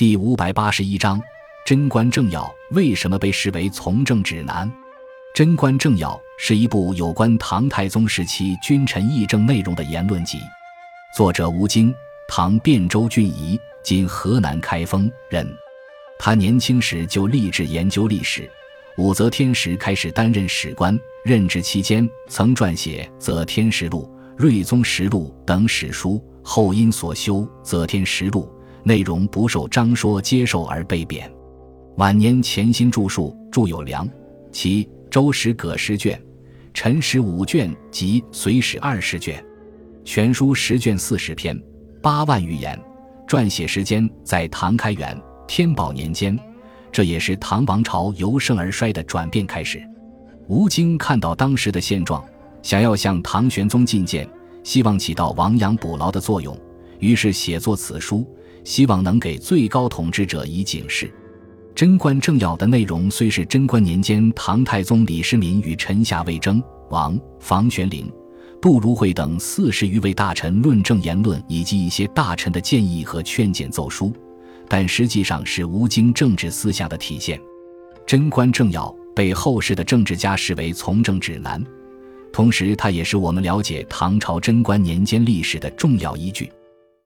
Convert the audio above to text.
第五百八十一章：贞观政要为什么被视为从政指南？《贞观政要》是一部有关唐太宗时期君臣议政内容的言论集，作者吴京，唐汴州郡仪（今河南开封）人。他年轻时就立志研究历史，武则天时开始担任史官，任职期间曾撰写《则天实录》《睿宗实录》等史书，后因所修《则天实录》。内容不受张说接受而被贬，晚年潜心著述，著有《梁其周史葛十卷》，陈史五卷及隋史二十卷，全书十卷四十篇，八万余言。撰写时间在唐开元、天宝年间，这也是唐王朝由盛而衰的转变开始。吴京看到当时的现状，想要向唐玄宗进谏，希望起到亡羊补牢的作用，于是写作此书。希望能给最高统治者以警示。贞观政要的内容虽是贞观年间唐太宗李世民与臣下魏征、王、房玄龄、杜如晦等四十余位大臣论政言论，以及一些大臣的建议和劝谏奏书，但实际上是吴京政治思想的体现。贞观政要被后世的政治家视为从政指南，同时它也是我们了解唐朝贞观年间历史的重要依据。